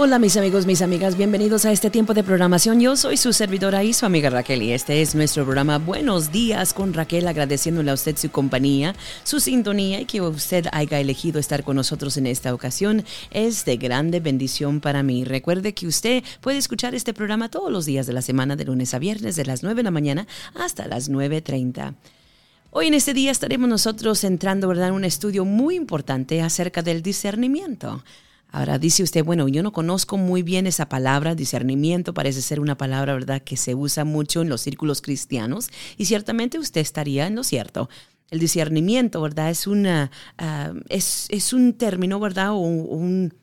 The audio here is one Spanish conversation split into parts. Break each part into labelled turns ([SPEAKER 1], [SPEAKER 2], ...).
[SPEAKER 1] Hola mis amigos, mis amigas, bienvenidos a este tiempo de programación. Yo soy su servidora y su amiga Raquel y este es nuestro programa Buenos días con Raquel, agradeciéndole a usted su compañía, su sintonía y que usted haya elegido estar con nosotros en esta ocasión. Es de grande bendición para mí. Recuerde que usted puede escuchar este programa todos los días de la semana, de lunes a viernes, de las 9 de la mañana hasta las 9.30. Hoy en este día estaremos nosotros entrando ¿verdad? en un estudio muy importante acerca del discernimiento. Ahora dice usted, bueno, yo no conozco muy bien esa palabra, discernimiento, parece ser una palabra, ¿verdad?, que se usa mucho en los círculos cristianos y ciertamente usted estaría en lo cierto. El discernimiento, ¿verdad?, es, una, ah, es, un término, ¿verdad?, o un,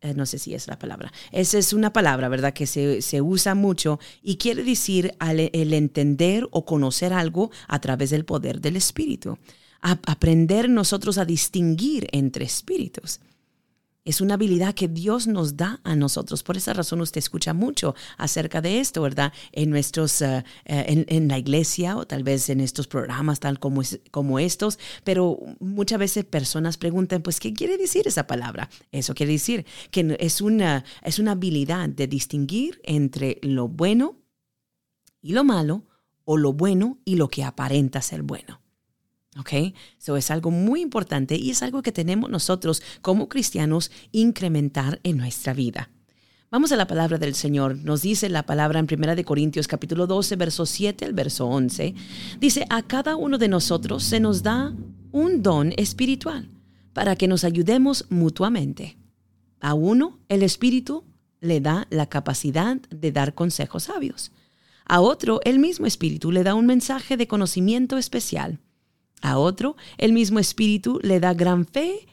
[SPEAKER 1] eh, no sé si es la palabra, esa es una palabra, ¿verdad?, que se, usa mucho y quiere decir el entender o conocer algo a través del poder del espíritu. aprender nosotros a distinguir entre espíritus. Es una habilidad que Dios nos da a nosotros. Por esa razón usted escucha mucho acerca de esto, ¿verdad? En nuestros, eh, eh, en, la iglesia o tal vez en estos programas tal como, como estos. Pero muchas veces personas preguntan, pues, ¿qué quiere decir esa palabra? Eso quiere decir que es una, es una habilidad de distinguir entre lo bueno y lo malo o lo bueno y lo que aparenta ser bueno. ¿Ok? Eso es algo muy importante y es algo que tenemos nosotros como cristianos incrementar en nuestra vida. Vamos a la palabra del Señor. Nos dice la palabra en 1 Corintios capítulo 12, verso 7 al verso 11. Dice, a cada uno de nosotros se nos da un don espiritual para que nos ayudemos mutuamente. A uno el Espíritu le da la capacidad de dar consejos sabios. A otro el mismo Espíritu le da un mensaje de conocimiento especial. A otro, el mismo espíritu le da gran fe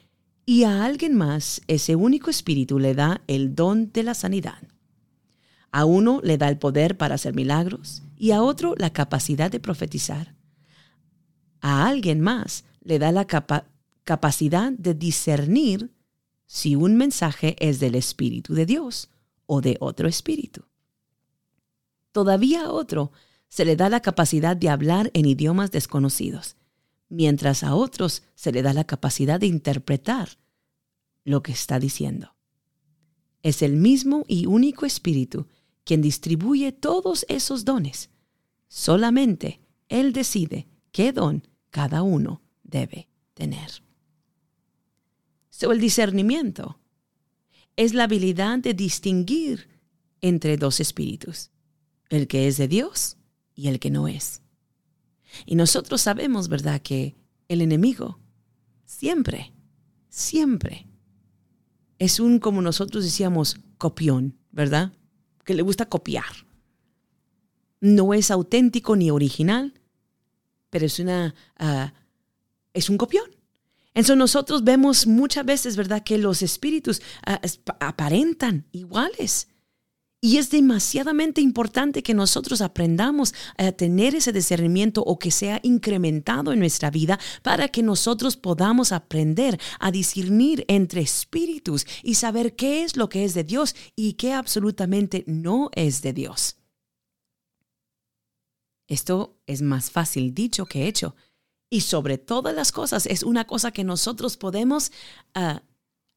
[SPEAKER 1] y a alguien más ese único espíritu le da el don de la sanidad. A uno le da el poder para hacer milagros y a otro la capacidad de profetizar. A alguien más le da la capacidad de discernir si un mensaje es del Espíritu de Dios o de otro espíritu. Todavía a otro se le da la capacidad de hablar en idiomas desconocidos mientras a otros se le da la capacidad de interpretar lo que está diciendo. Es el mismo y único Espíritu quien distribuye todos esos dones. Solamente Él decide qué don cada uno debe tener. So, el discernimiento es la habilidad de distinguir entre dos espíritus, el que es de Dios y el que no es. Y nosotros sabemos, ¿verdad?, que el enemigo siempre, siempre es un, como nosotros decíamos, copión, ¿verdad? Que le gusta copiar. No es auténtico ni original, pero es una, ah, es un copión. Entonces nosotros vemos muchas veces, ¿verdad?, que los espíritus ah, aparentan iguales. Y es demasiadamente importante que nosotros aprendamos a tener ese discernimiento o que sea incrementado en nuestra vida para que nosotros podamos aprender a discernir entre espíritus y saber qué es lo que es de Dios y qué absolutamente no es de Dios. Esto es más fácil dicho que hecho. Y sobre todas las cosas es una cosa que nosotros podemos ah,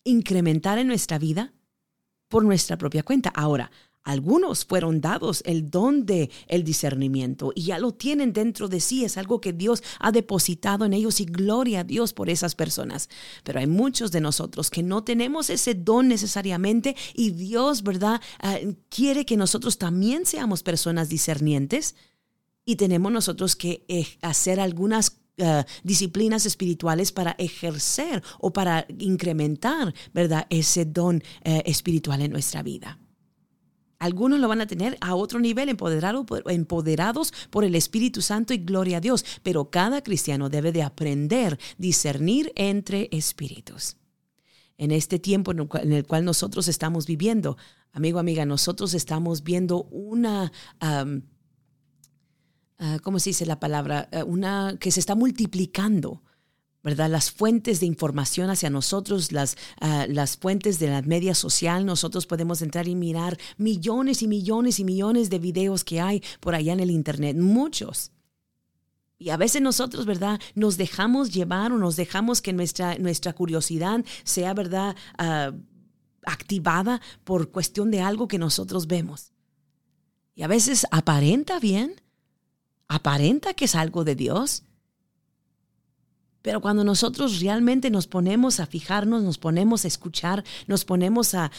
[SPEAKER 1] incrementar en nuestra vida por nuestra propia cuenta. Ahora, algunos fueron dados el don de el discernimiento y ya lo tienen dentro de sí, es algo que Dios ha depositado en ellos y gloria a Dios por esas personas. Pero hay muchos de nosotros que no tenemos ese don necesariamente y Dios, ¿verdad? Ah, quiere que nosotros también seamos personas discernientes y tenemos nosotros que eh, hacer algunas ah, disciplinas espirituales para ejercer o para incrementar, ¿verdad? Ese don eh, espiritual en nuestra vida. Algunos lo van a tener a otro nivel, empoderados por el Espíritu Santo y gloria a Dios. Pero cada cristiano debe de aprender discernir entre espíritus. En este tiempo en el cual nosotros estamos viviendo, amigo, amiga, nosotros estamos viendo una... Ah, ¿Cómo se dice la palabra? Ah, una que se está multiplicando ¿verdad? Las fuentes de información hacia nosotros, las, ah, las fuentes de la media social, nosotros podemos entrar y mirar millones y millones y millones de videos que hay por allá en el Internet, muchos. Y a veces nosotros, ¿verdad? Nos dejamos llevar o nos dejamos que nuestra, nuestra curiosidad sea, ¿verdad? Ah, activada por cuestión de algo que nosotros vemos. Y a veces aparenta bien, aparenta que es algo de Dios, pero cuando nosotros realmente nos ponemos a fijarnos, nos ponemos a escuchar, nos ponemos a,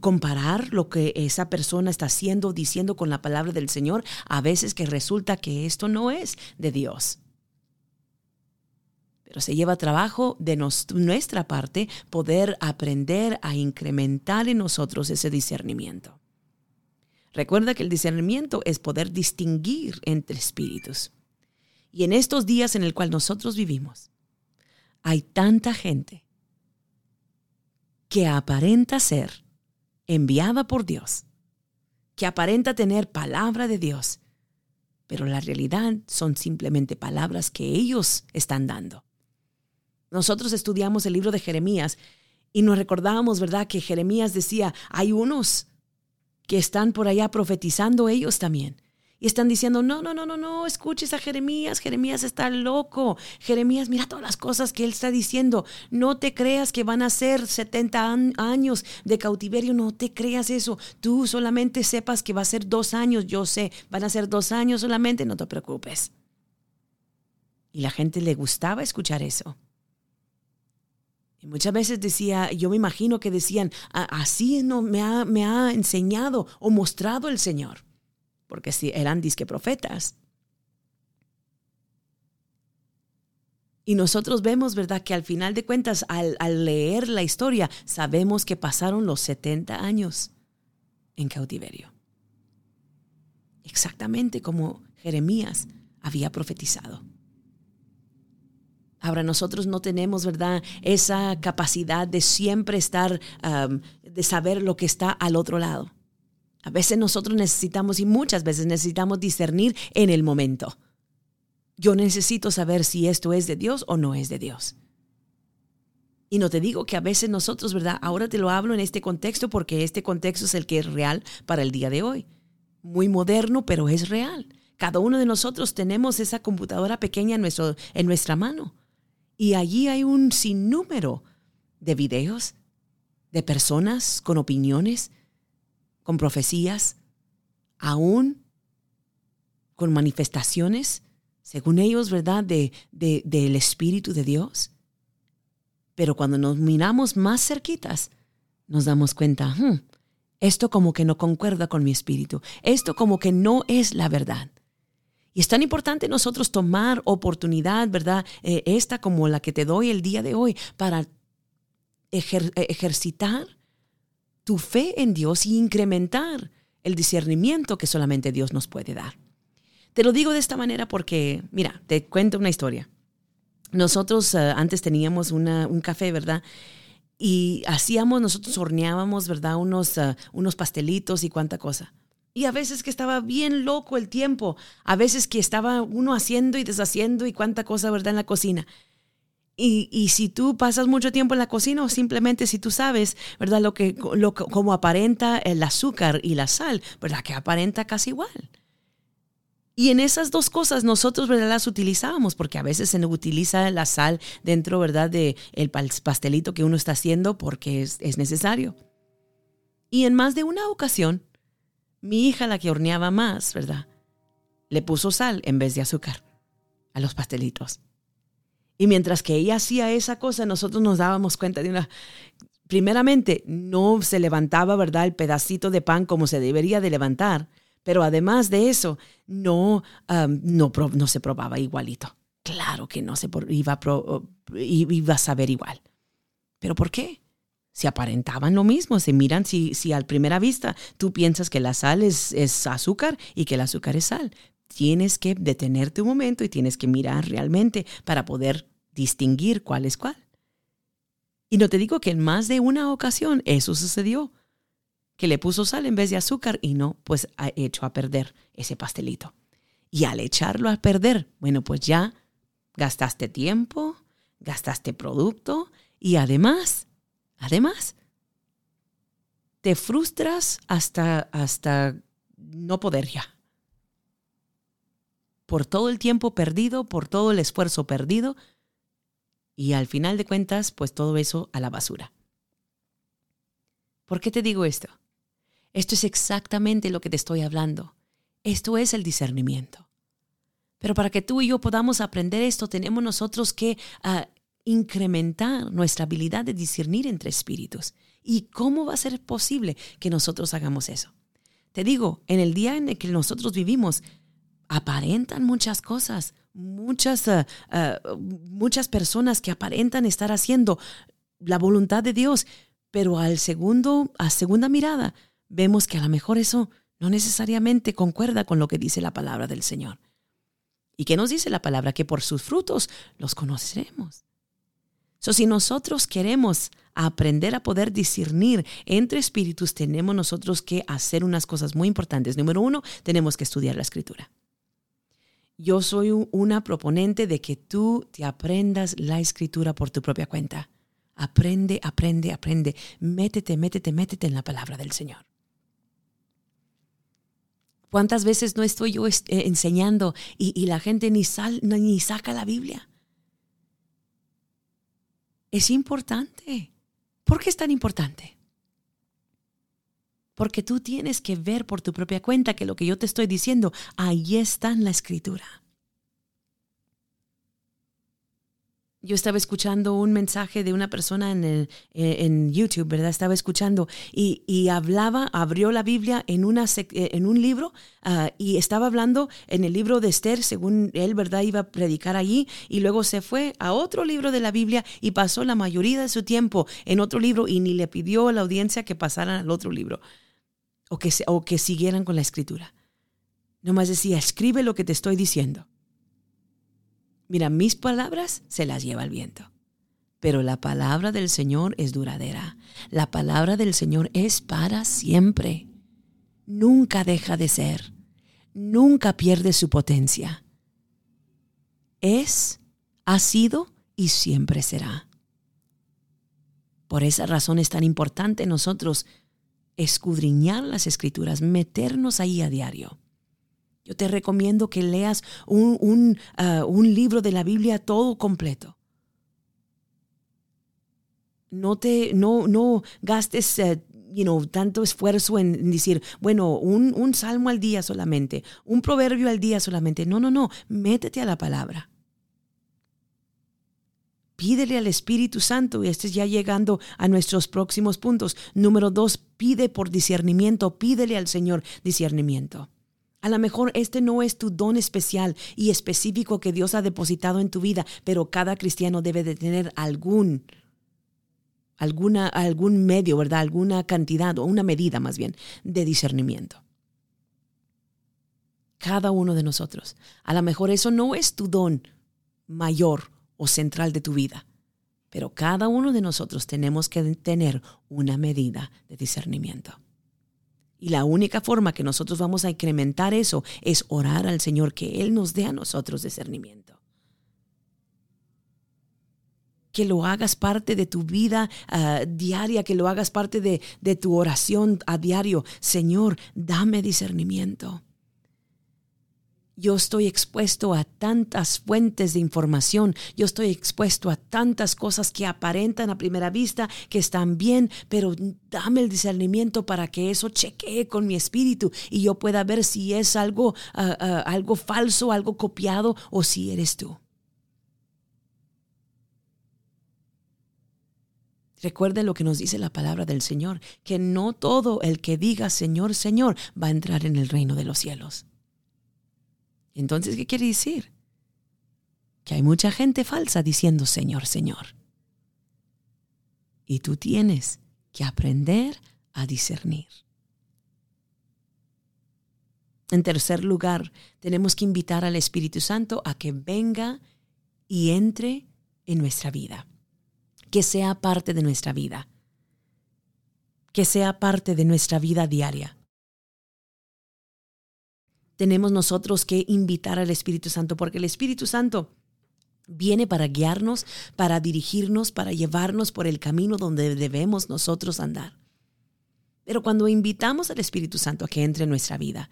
[SPEAKER 1] comparar lo que esa persona está haciendo, diciendo con la palabra del Señor, a veces que resulta que esto no es de Dios. Pero se lleva trabajo de nuestra parte poder aprender a incrementar en nosotros ese discernimiento. Recuerda que el discernimiento es poder distinguir entre espíritus. Y en estos días en el cual nosotros vivimos, hay tanta gente que aparenta ser enviada por Dios, que aparenta tener palabra de Dios, pero la realidad son simplemente palabras que ellos están dando. Nosotros estudiamos el libro de Jeremías y nos recordábamos, ¿verdad?, que Jeremías decía, hay unos que están por allá profetizando ellos también. Y están diciendo, no, no, no, no, no, escuches a Jeremías, Jeremías está loco. Jeremías, mira todas las cosas que él está diciendo. No te creas que van a ser 70 años de cautiverio, no te creas eso. Tú solamente sepas que va a ser dos años, yo sé, van a ser dos años solamente, no te preocupes. Y la gente le gustaba escuchar eso. Y muchas veces decía, yo me imagino que decían, así no me ha, me ha enseñado o mostrado el Señor porque si eran disque profetas. Y nosotros vemos, ¿verdad?, que al final de cuentas, al, leer la historia, sabemos que pasaron los 70 años en cautiverio. Exactamente como Jeremías había profetizado. Ahora nosotros no tenemos, ¿verdad?, esa capacidad de siempre estar, de saber lo que está al otro lado. A veces nosotros necesitamos y muchas veces necesitamos discernir en el momento. Yo necesito saber si esto es de Dios o no es de Dios. Y no te digo que a veces nosotros, ¿verdad? Ahora te lo hablo en este contexto porque este contexto es el que es real para el día de hoy. Muy moderno, pero es real. Cada uno de nosotros tenemos esa computadora pequeña en, nuestra mano. Y allí hay un sinnúmero de videos, de personas con opiniones, con profecías, aún con manifestaciones, según ellos, ¿verdad?, de, del Espíritu de Dios. Pero cuando nos miramos más cerquitas, nos damos cuenta, hmm, esto como que no concuerda con mi espíritu, esto como que no es la verdad. Y es tan importante nosotros tomar oportunidad, ¿verdad? Eh, esta como la que te doy el día de hoy para ejercitar tu fe en Dios y incrementar el discernimiento que solamente Dios nos puede dar. Te lo digo de esta manera porque, mira, te cuento una historia. Nosotros eh, antes teníamos un café, ¿verdad? Y hacíamos, nosotros horneábamos, ¿verdad? Unos, eh, unos pastelitos y cuánta cosa. Y a veces que estaba bien loco el tiempo, a veces que estaba uno haciendo y deshaciendo y cuánta cosa, ¿verdad? En la cocina. Y, si tú pasas mucho tiempo en la cocina o simplemente si tú sabes, ¿verdad? Lo que, lo, como aparenta el azúcar y la sal, ¿verdad? Que aparenta casi igual. Y en esas dos cosas nosotros, ¿verdad? Las utilizamos porque a veces se utiliza la sal dentro, ¿verdad? De el pastelito que uno está haciendo porque es necesario. Y en más de una ocasión, mi hija, la que horneaba más, ¿verdad? Le puso sal en vez de azúcar a los pastelitos. Y mientras que ella hacía esa cosa, nosotros nos dábamos cuenta de una... Primeramente, no se levantaba, ¿verdad?, el pedacito de pan como se debería de levantar. Pero además de eso, no, no, no, se probaba igualito. Claro que no se iba a, iba a saber igual. ¿Pero por qué? Si aparentaban lo mismo, se miran si, si a primera vista tú piensas que la sal es, es azúcar y que el azúcar es sal. Tienes que detenerte un momento y tienes que mirar realmente para poder distinguir cuál es cuál. Y no te digo que en más de una ocasión eso sucedió, que le puso sal en vez de azúcar y no, pues ha hecho a perder ese pastelito. Y al echarlo a perder, bueno, pues ya gastaste tiempo, gastaste producto y además, además, te frustras hasta, hasta no poder ya. Por todo el tiempo perdido, por todo el esfuerzo perdido, y al final de cuentas, pues todo eso a la basura. ¿Por qué te digo esto? Esto es exactamente lo que te estoy hablando. Esto es el discernimiento. Pero para que tú y yo podamos aprender esto, tenemos nosotros que ah, incrementar nuestra habilidad de discernir entre espíritus. ¿Y cómo va a ser posible que nosotros hagamos eso? Te digo, en el día en el que nosotros vivimos, aparentan muchas cosas, muchas, ah, ah, muchas personas que aparentan estar haciendo la voluntad de Dios, pero al segundo, a segunda mirada, vemos que a lo mejor eso no necesariamente concuerda con lo que dice la palabra del Señor. ¿Y qué nos dice la palabra? Que por sus frutos los conoceremos. So, si nosotros queremos aprender a poder discernir entre espíritus, tenemos nosotros que hacer unas cosas muy importantes. Número uno, tenemos que estudiar la escritura. Yo soy una proponente de que tú te aprendas la escritura por tu propia cuenta. Aprende, aprende, aprende. Métete, métete, métete en la palabra del Señor. ¿Cuántas veces no estoy yo eh, enseñando y, la gente ni, sal, ni saca la Biblia? Es importante. ¿Por qué es tan importante? Porque tú tienes que ver por tu propia cuenta que lo que yo te estoy diciendo, ahí está en la escritura. Yo estaba escuchando un mensaje de una persona en, el, eh, en YouTube, ¿verdad? Estaba escuchando y, y, hablaba, abrió la Biblia en, una, eh, en un libro ah, y estaba hablando en el libro de Esther, según él, ¿verdad? Iba a predicar allí y luego se fue a otro libro de la Biblia y pasó la mayoría de su tiempo en otro libro y ni le pidió a la audiencia que pasaran al otro libro o que, o que siguieran con la escritura. Nomás decía, escribe lo que te estoy diciendo. Mira, mis palabras se las lleva el viento. Pero la palabra del Señor es duradera. La palabra del Señor es para siempre. Nunca deja de ser. Nunca pierde su potencia. Es, ha sido y siempre será. Por esa razón es tan importante nosotros escudriñar las escrituras, meternos ahí a diario. Yo te recomiendo que leas un, ah, un, libro de la Biblia todo completo. No te, no, no gastes eh, you know, tanto esfuerzo en decir, bueno, un, un salmo al día solamente, un proverbio al día solamente. No, no, no, métete a la palabra. Pídele al Espíritu Santo, y este es ya llegando a nuestros próximos puntos. Número dos, pide por discernimiento, pídele al Señor discernimiento. A lo mejor este no es tu don especial y específico que Dios ha depositado en tu vida, pero cada cristiano debe de tener algún, alguna, algún medio, ¿verdad? Alguna cantidad o una medida más bien de discernimiento. Cada uno de nosotros. A lo mejor eso no es tu don mayor o central de tu vida, pero cada uno de nosotros tenemos que tener una medida de discernimiento. Y la única forma que nosotros vamos a incrementar eso es orar al Señor que Él nos dé a nosotros discernimiento. Que lo hagas parte de tu vida ah, diaria, que lo hagas parte de, de tu oración a diario. Señor, dame discernimiento yo estoy expuesto a tantas fuentes de información, yo estoy expuesto a tantas cosas que aparentan a primera vista que están bien, pero dame el discernimiento para que eso chequee con mi espíritu y yo pueda ver si es algo, ah, ah, algo falso, algo copiado o si eres tú. Recuerde lo que nos dice la palabra del Señor, que no todo el que diga Señor, Señor va a entrar en el reino de los cielos. Entonces, ¿qué quiere decir? Que hay mucha gente falsa diciendo Señor, Señor. Y tú tienes que aprender a discernir. En tercer lugar, tenemos que invitar al Espíritu Santo a que venga y entre en nuestra vida, que sea parte de nuestra vida, que sea parte de nuestra vida diaria tenemos nosotros que invitar al Espíritu Santo, porque el Espíritu Santo viene para guiarnos, para dirigirnos, para llevarnos por el camino donde debemos nosotros andar. Pero cuando invitamos al Espíritu Santo a que entre en nuestra vida,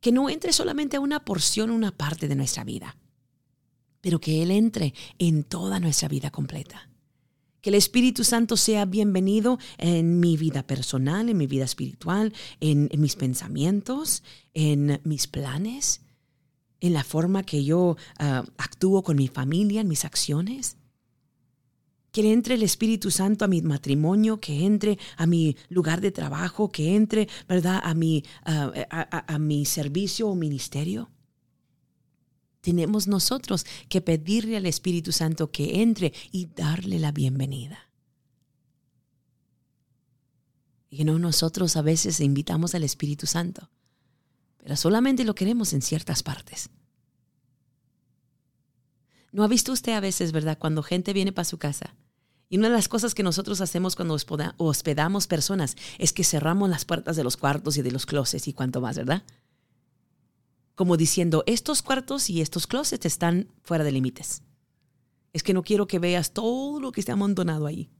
[SPEAKER 1] que no entre solamente a una porción, una parte de nuestra vida, pero que Él entre en toda nuestra vida completa Que el Espíritu Santo sea bienvenido en mi vida personal, en mi vida espiritual, en, mis pensamientos, en mis planes, en la forma que yo ah, actúo con mi familia, en mis acciones. Que entre el Espíritu Santo a mi matrimonio, que entre a mi lugar de trabajo, que entre, ¿verdad?, a mi, ah, a mi servicio o ministerio tenemos nosotros que pedirle al Espíritu Santo que entre y darle la bienvenida. Y no nosotros a veces invitamos al Espíritu Santo, pero solamente lo queremos en ciertas partes. ¿No ha visto usted a veces, verdad, cuando gente viene para su casa? Y una de las cosas que nosotros hacemos cuando hospedamos personas es que cerramos las puertas de los cuartos y de los closets y cuanto más, ¿verdad? Como diciendo, estos cuartos y estos closets están fuera de límites. Es que no quiero que veas todo lo que está amontonado ahí.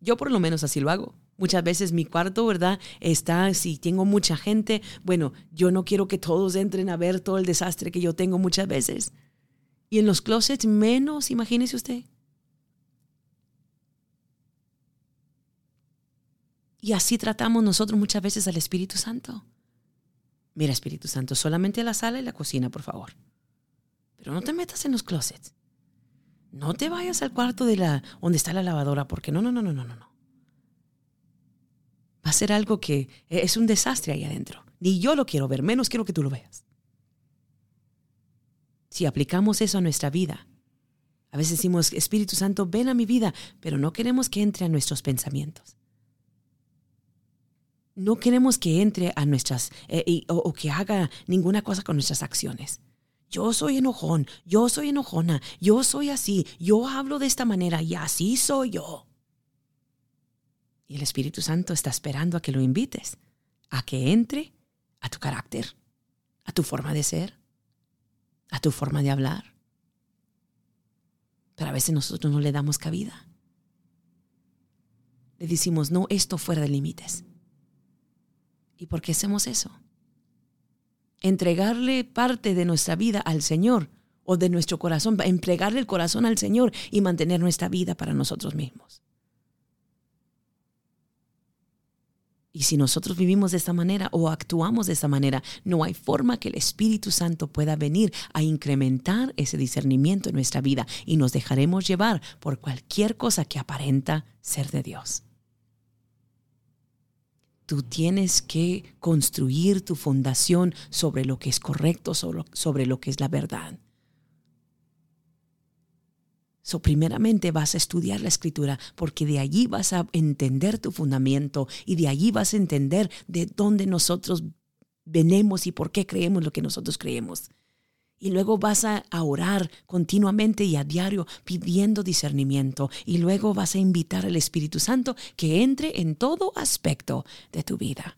[SPEAKER 1] Yo por lo menos así lo hago. Muchas veces mi cuarto, ¿verdad? Está, si tengo mucha gente, bueno, yo no quiero que todos entren a ver todo el desastre que yo tengo muchas veces. Y en los closets menos, imagínese usted. Y así tratamos nosotros muchas veces al Espíritu Santo. Mira, Espíritu Santo, solamente la sala y la cocina, por favor. Pero no te metas en los closets. No te vayas al cuarto de la donde está la lavadora, porque no, no, no, no, no, no. Va a ser algo que es un desastre ahí adentro. Ni yo lo quiero ver, menos quiero que tú lo veas. Si aplicamos eso a nuestra vida, a veces decimos, Espíritu Santo, ven a mi vida, pero no queremos que entre a nuestros pensamientos no queremos que entre a nuestras eh, o, que haga ninguna cosa con nuestras acciones. Yo soy enojón, yo soy enojona, yo soy así, yo hablo de esta manera y así soy yo. Y el Espíritu Santo está esperando a que lo invites, a que entre a tu carácter, a tu forma de ser, a tu forma de hablar. Pero a veces nosotros no le damos cabida. Le decimos, no, esto fuera de límites. ¿Y por qué hacemos eso? Entregarle parte de nuestra vida al Señor o de nuestro corazón, entregarle el corazón al Señor y mantener nuestra vida para nosotros mismos. Y si nosotros vivimos de esta manera o actuamos de esta manera, no hay forma que el Espíritu Santo pueda venir a incrementar ese discernimiento en nuestra vida y nos dejaremos llevar por cualquier cosa que aparenta ser de Dios. Tú tienes que construir tu fundación sobre lo que es correcto, sobre lo que es la verdad. So, primeramente vas a estudiar la escritura porque de allí vas a entender tu fundamento y de allí vas a entender de dónde nosotros venimos y por qué creemos lo que nosotros creemos. Y luego vas a orar continuamente y a diario pidiendo discernimiento. Y luego vas a invitar al Espíritu Santo que entre en todo aspecto de tu vida.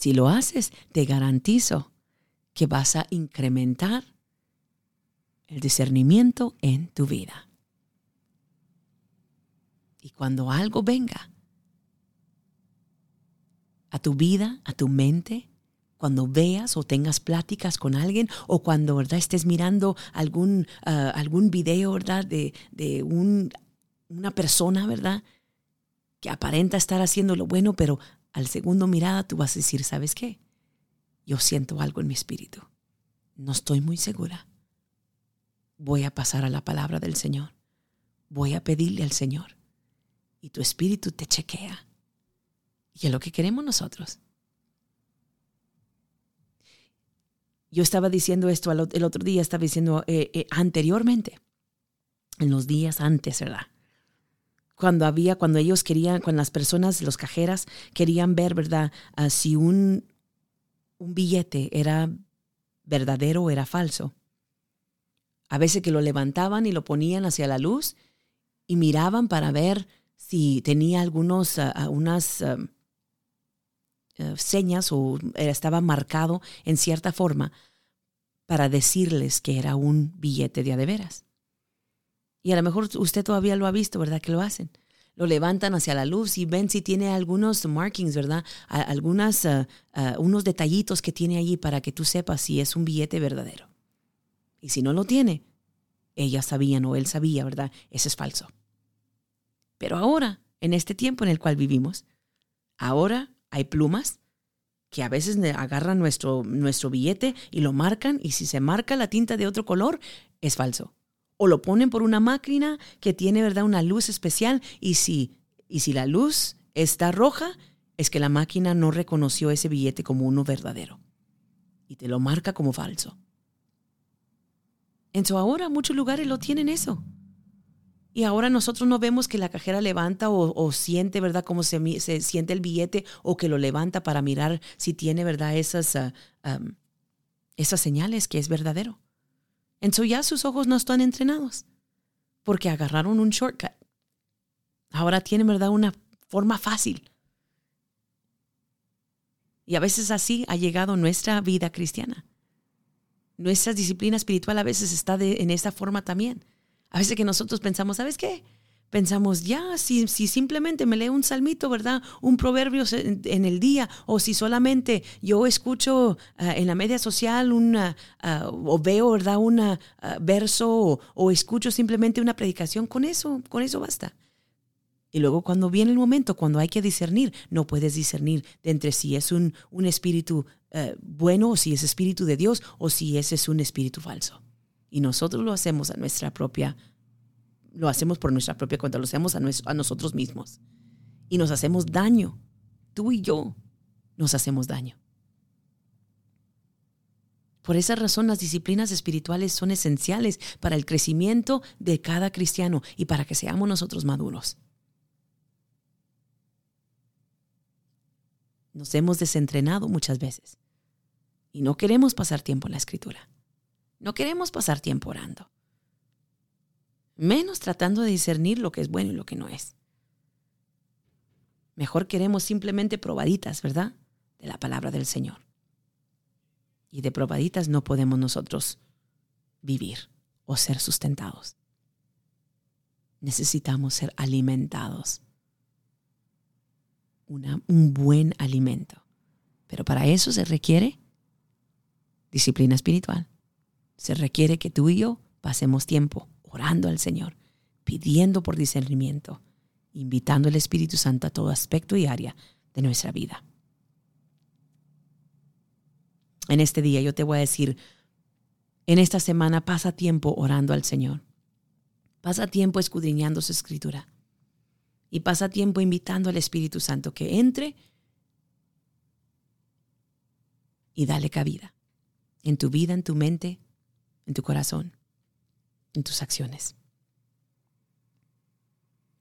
[SPEAKER 1] Si lo haces, te garantizo que vas a incrementar el discernimiento en tu vida. Y cuando algo venga a tu vida, a tu mente, cuando veas o tengas pláticas con alguien o cuando ¿verdad? estés mirando algún, ah, algún video ¿verdad? de, de un, una persona ¿verdad? que aparenta estar haciendo lo bueno, pero al segundo mirada tú vas a decir, ¿sabes qué? Yo siento algo en mi espíritu. No estoy muy segura. Voy a pasar a la palabra del Señor. Voy a pedirle al Señor. Y tu espíritu te chequea. Y es lo que queremos nosotros yo estaba diciendo esto el otro día, estaba diciendo eh, eh, anteriormente, en los días antes, ¿verdad? Cuando había, cuando ellos querían, cuando las personas, los cajeras, querían ver, ¿verdad? Ah, si un, un billete era verdadero o era falso. A veces que lo levantaban y lo ponían hacia la luz y miraban para ver si tenía algunos, uh, unas... Eh, señas o estaba marcado en cierta forma para decirles que era un billete de adeveras. Y a lo mejor usted todavía lo ha visto, ¿verdad? Que lo hacen. Lo levantan hacia la luz y ven si tiene algunos markings, ¿verdad? Algunas, eh, eh, unos detallitos que tiene allí para que tú sepas si es un billete verdadero. Y si no lo tiene, ella sabía o él sabía, ¿verdad? Ese es falso. Pero ahora, en este tiempo en el cual vivimos, ahora hay plumas que a veces agarran nuestro, nuestro billete y lo marcan y si se marca la tinta de otro color, es falso. O lo ponen por una máquina que tiene, ¿verdad?, una luz especial y si, y si la luz está roja, es que la máquina no reconoció ese billete como uno verdadero y te lo marca como falso. Entonces ahora muchos lugares lo tienen eso. Y ahora nosotros no vemos que la cajera levanta o, siente, ¿verdad?, cómo se, se, siente el billete o que lo levanta para mirar si tiene, ¿verdad?, esas, ah, esas señales que es verdadero. Entonces ya sus ojos no están entrenados porque agarraron un shortcut. Ahora tienen, ¿verdad?, una forma fácil. Y a veces así ha llegado nuestra vida cristiana. Nuestra disciplina espiritual a veces está en esta forma también a veces que nosotros pensamos, ¿sabes qué? Pensamos, ya, si, si simplemente me leo un salmito, ¿verdad? Un proverbio en, el día, o si solamente yo escucho ah, en la media social una, ah, o veo, ¿verdad? Un ah, verso, o, escucho simplemente una predicación, con eso, con eso basta. Y luego cuando viene el momento, cuando hay que discernir, no puedes discernir de entre si es un, un espíritu bueno, o si es espíritu de Dios, o si ese es un espíritu falso. Y nosotros lo hacemos a nuestra propia, lo hacemos por nuestra propia cuenta, lo hacemos a, a nosotros mismos. Y nos hacemos daño. Tú y yo nos hacemos daño. Por esa razón las disciplinas espirituales son esenciales para el crecimiento de cada cristiano y para que seamos nosotros maduros. Nos hemos desentrenado muchas veces y no queremos pasar tiempo en la escritura. No queremos pasar tiempo orando. Menos tratando de discernir lo que es bueno y lo que no es. Mejor queremos simplemente probaditas, ¿verdad? De la palabra del Señor. Y de probaditas no podemos nosotros vivir o ser sustentados. Necesitamos ser alimentados. un buen alimento. Pero para eso se requiere disciplina espiritual se requiere que tú y yo pasemos tiempo orando al Señor, pidiendo por discernimiento, invitando al Espíritu Santo a todo aspecto y área de nuestra vida. En este día yo te voy a decir, en esta semana pasa tiempo orando al Señor. Pasa tiempo escudriñando su escritura. Y pasa tiempo invitando al Espíritu Santo que entre y dale cabida en tu vida, en tu mente, en tu corazón, en tus acciones.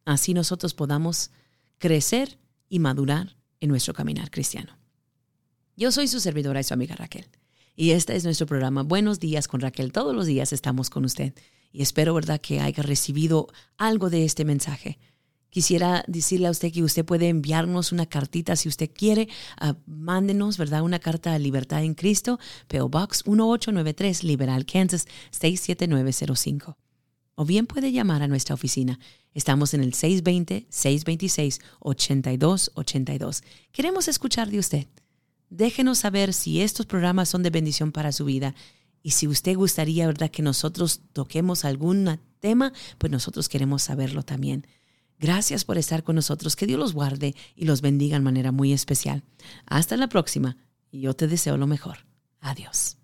[SPEAKER 1] Así nosotros podamos crecer y madurar en nuestro caminar cristiano. Yo soy su servidora y su amiga Raquel. Y este es nuestro programa Buenos días con Raquel. Todos los días estamos con usted. Y espero, ¿verdad?, que haya recibido algo de este mensaje Quisiera decirle a usted que usted puede enviarnos una cartita si usted quiere. Uh, mándenos, ¿verdad? Una carta a Libertad en Cristo, PO Box 1893, Liberal, Kansas 67905. O bien puede llamar a nuestra oficina. Estamos en el 620-626-8282. Queremos escuchar de usted. Déjenos saber si estos programas son de bendición para su vida. Y si usted gustaría, ¿verdad?, que nosotros toquemos algún tema, pues nosotros queremos saberlo también. Gracias por estar con nosotros. Que Dios los guarde y los bendiga de manera muy especial. Hasta la próxima y yo te deseo lo mejor. Adiós.